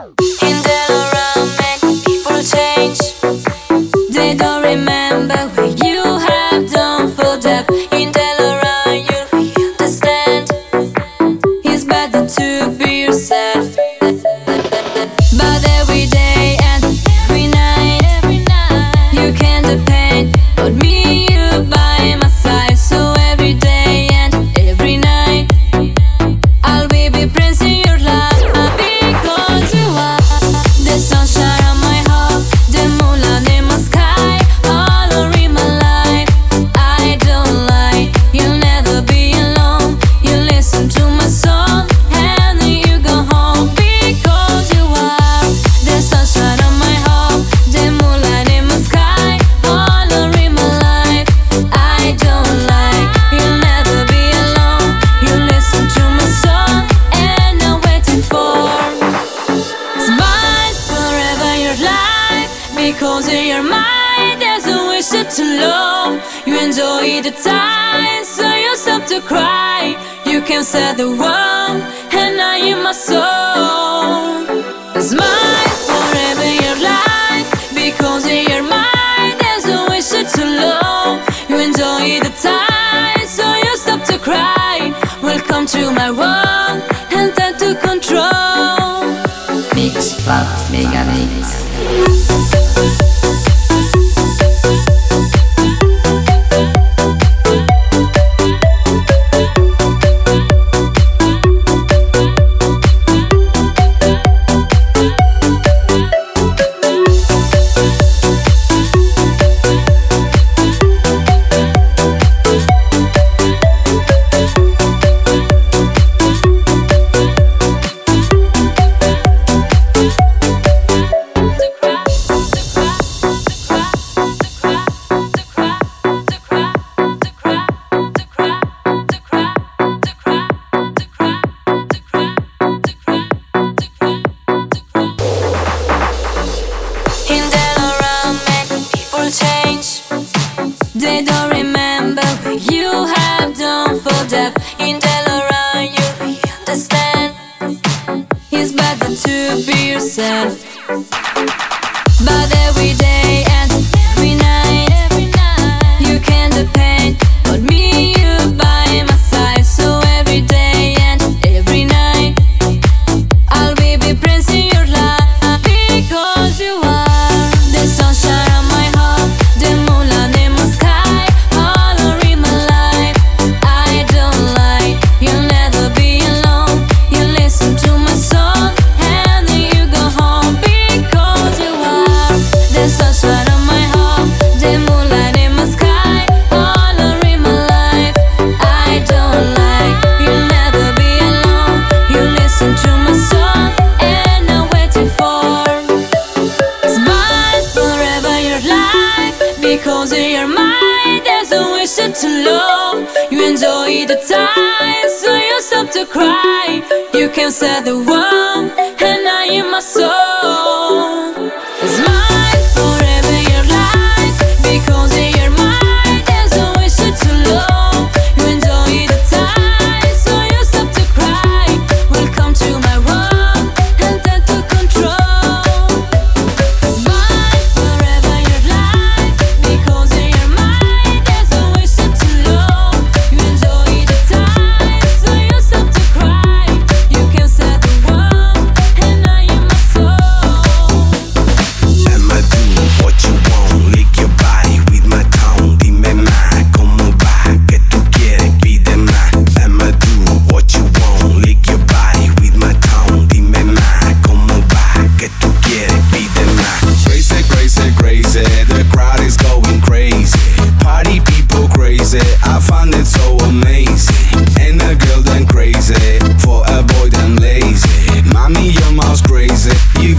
In the.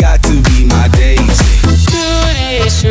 got to be my daisy. Do this.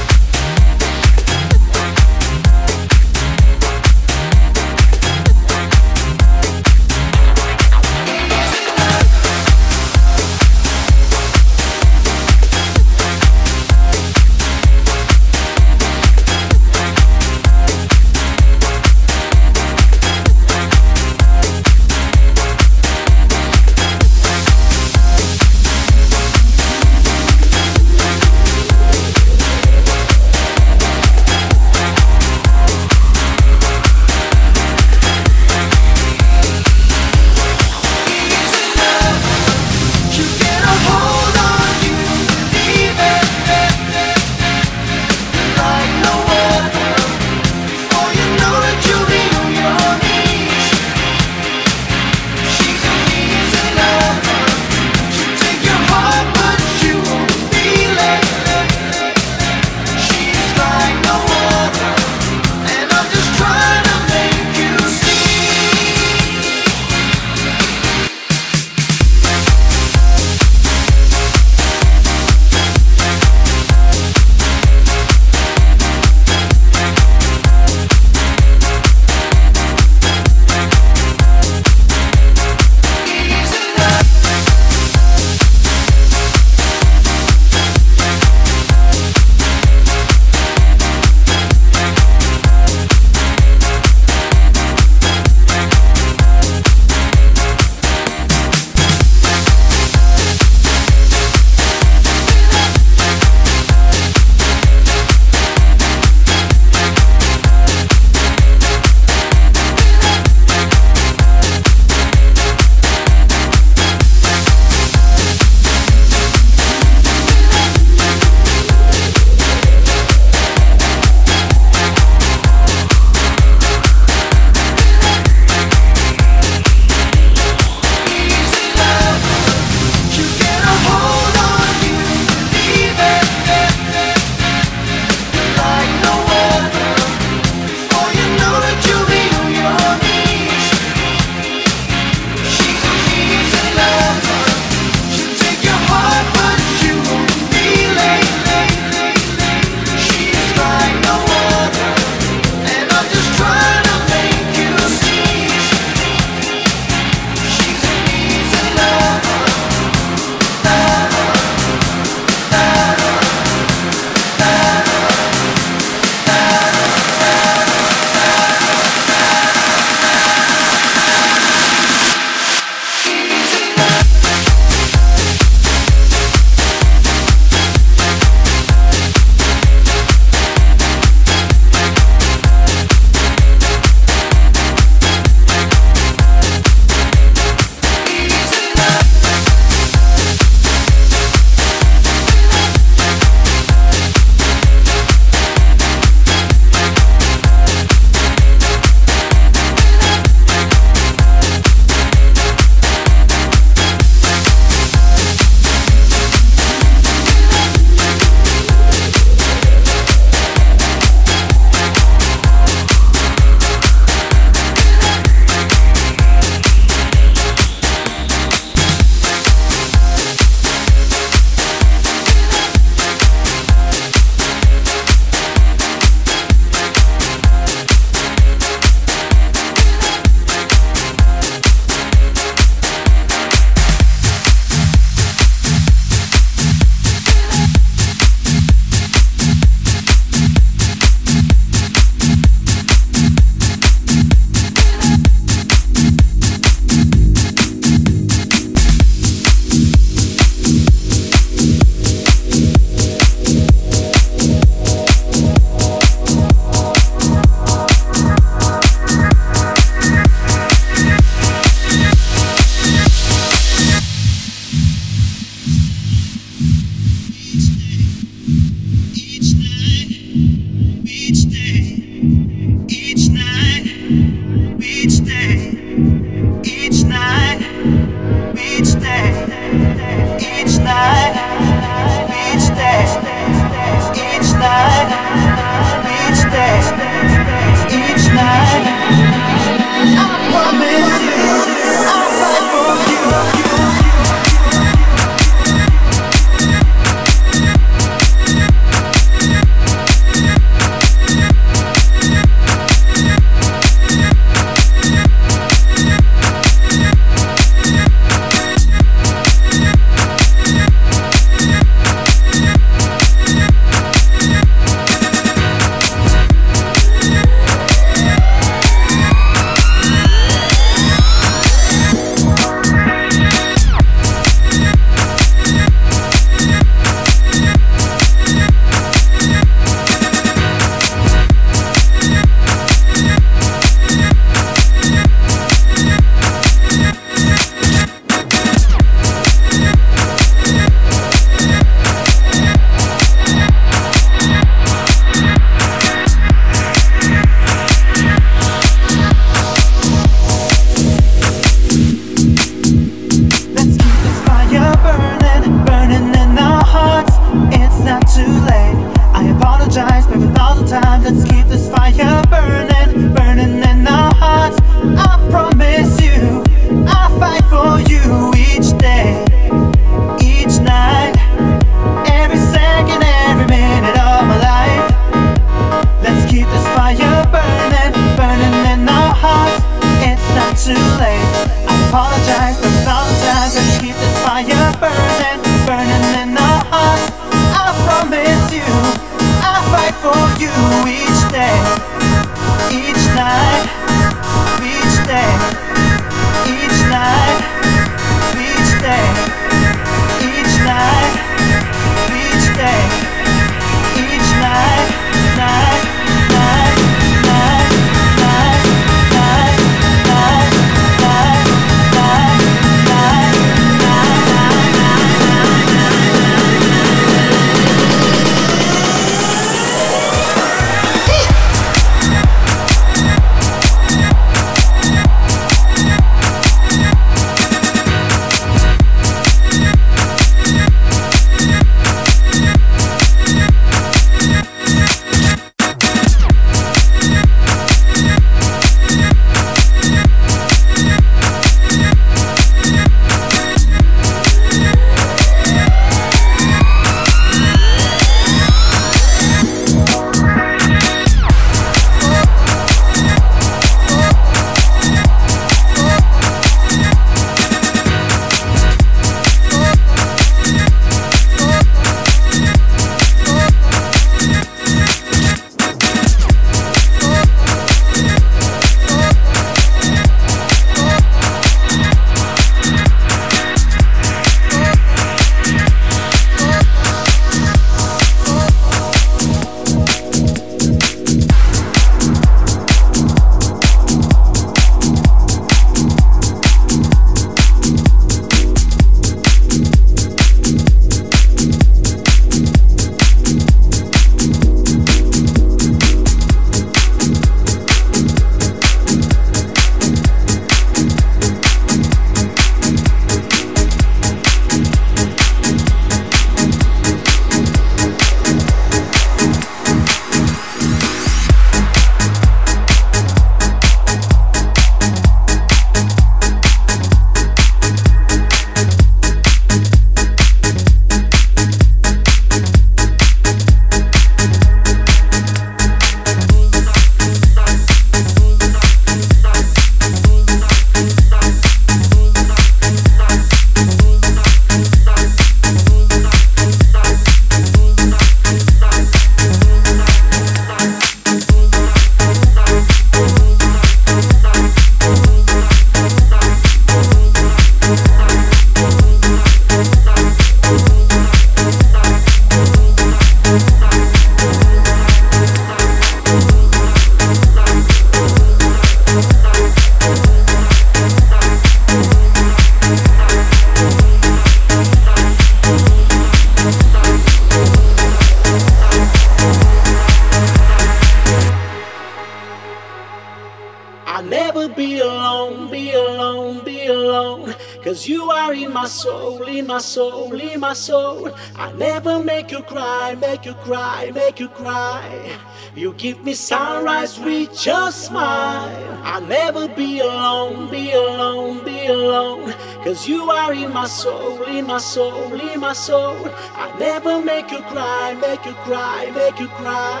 Cry, make you cry. Make you cry. You give me sunrise with your smile. I'll never be alone, be alone, be alone. Cause you are in my soul, in my soul, in my soul. I'll never make you cry, make you cry, make you cry.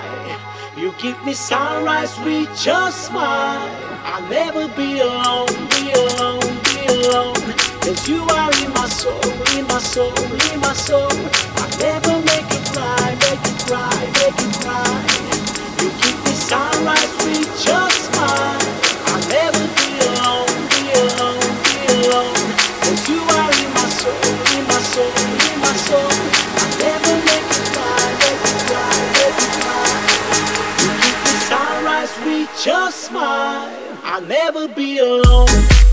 You give me sunrise with your smile. I'll never be alone, be alone, be alone. Cause you are in my soul, in my soul, in my soul. I'll never make you cry, make you cry, make you cry. You keep me sunrise with your smile. I'll never be alone, be alone, be alone. You are my soul, in my soul, in my soul. I'll never make you cry, make you cry, make you cry. You keep me sunrise with your smile. I'll never be alone.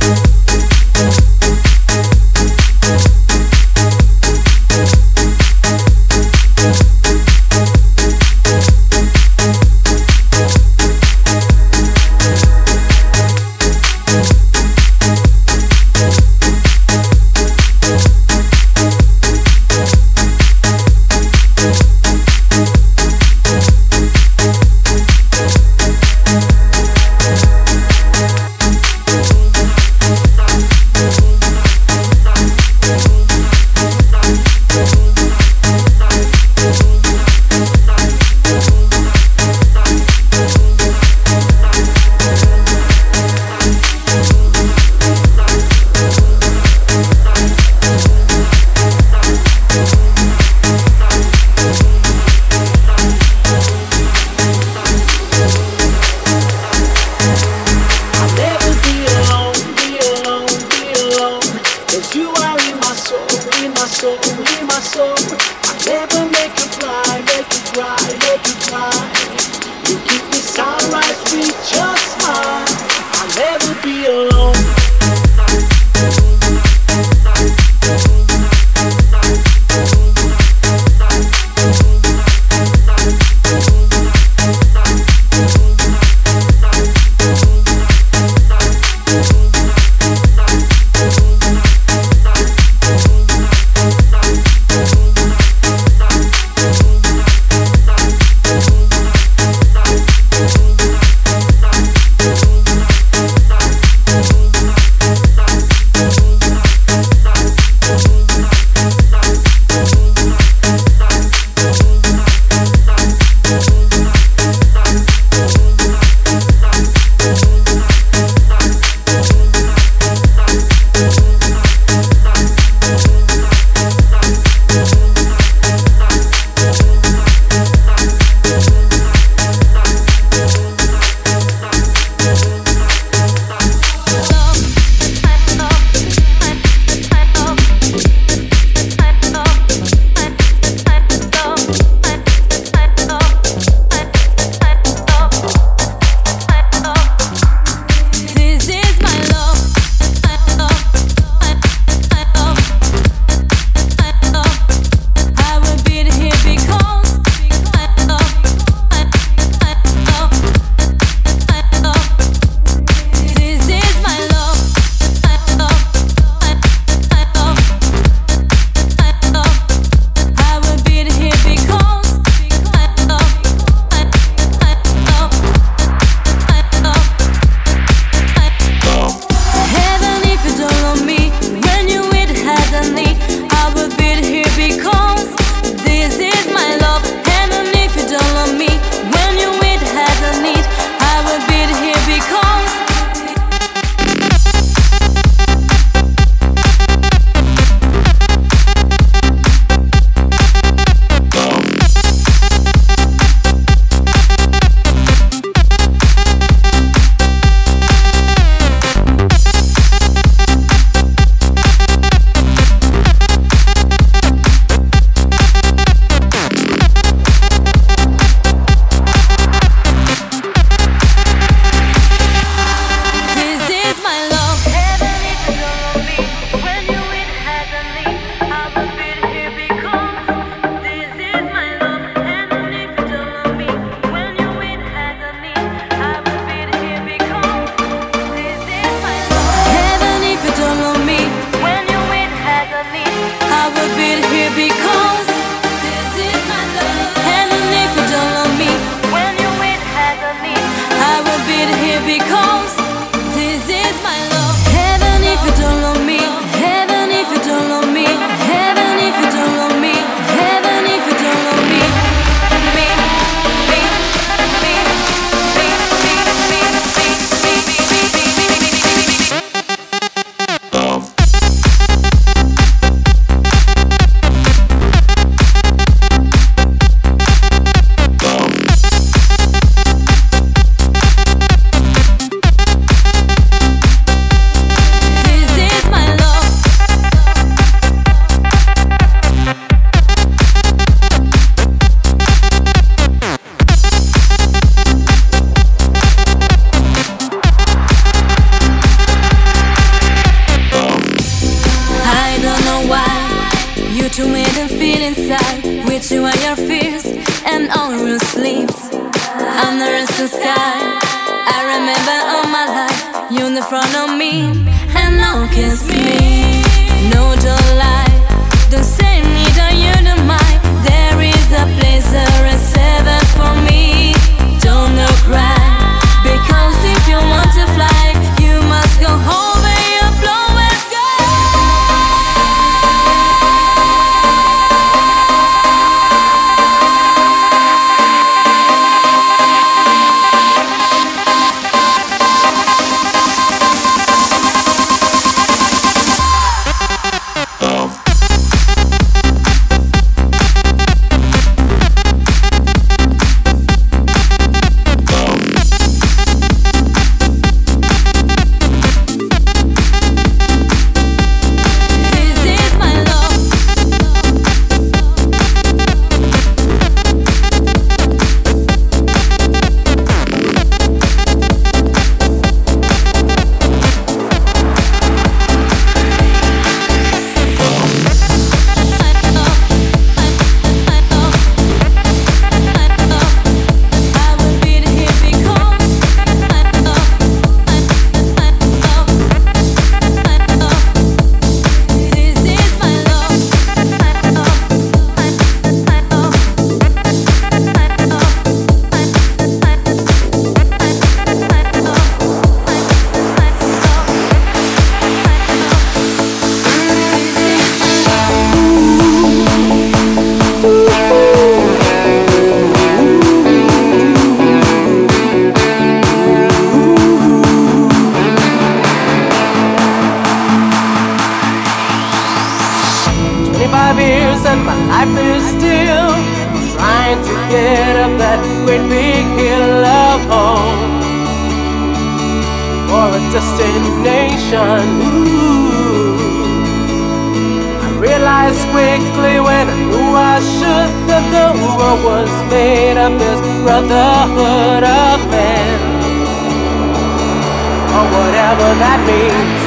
Your fears and all your sleeps. Under the sky, I remember all my life. You in the front of me, and now kiss me. No, don't lie. Don't say me, you don't mind. There is a place is heaven for me. Don't no cry, home for a destination. Ooh. I realized quickly when I knew I should that the world was made of this brotherhood of men, or whatever that means.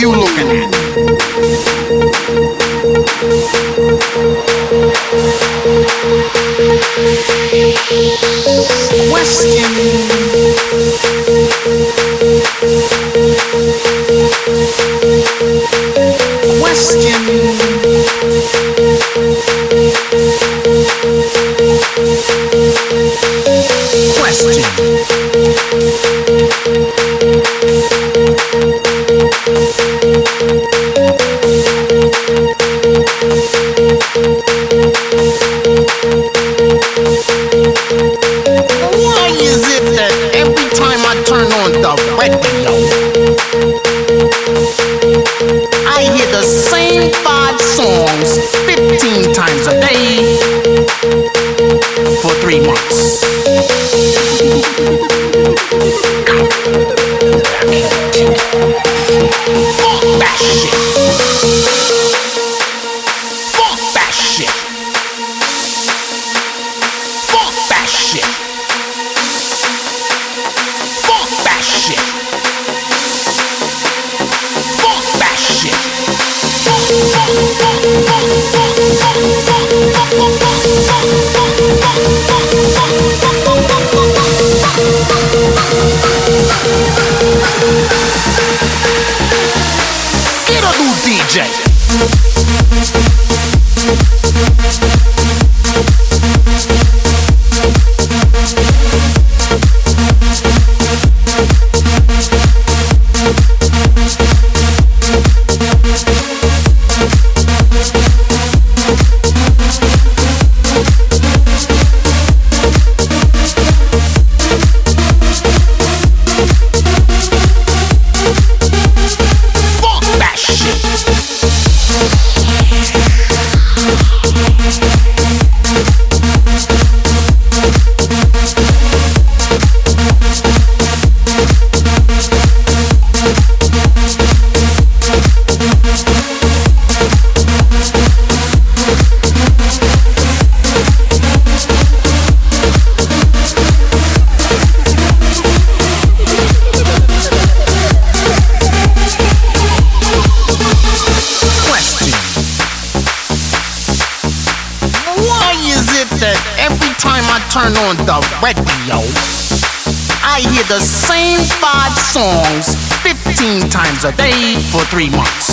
you looking at? Question. Question. Question. the same five songs 15 times a day for three months. a day for three months.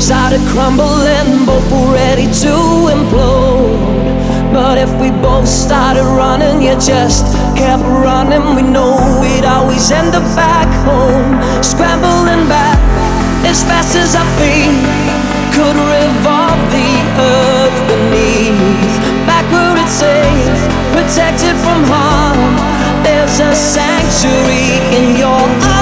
Started crumbling, both were ready to implode. But if we both started running, you just kept running. We know we'd always end up back home, scrambling back as fast as our feet could revolve the earth beneath. Backward it's safe, protected from harm. There's a sanctuary in your eyes.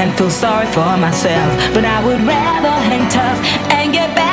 and feel sorry for myself. But I would rather hang tough and get back.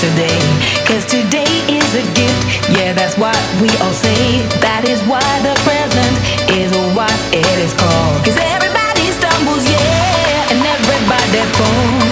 today. Cause today is a gift, yeah, that's what we all say. That is why the present is what it is called. Cause everybody stumbles, yeah, and everybody falls.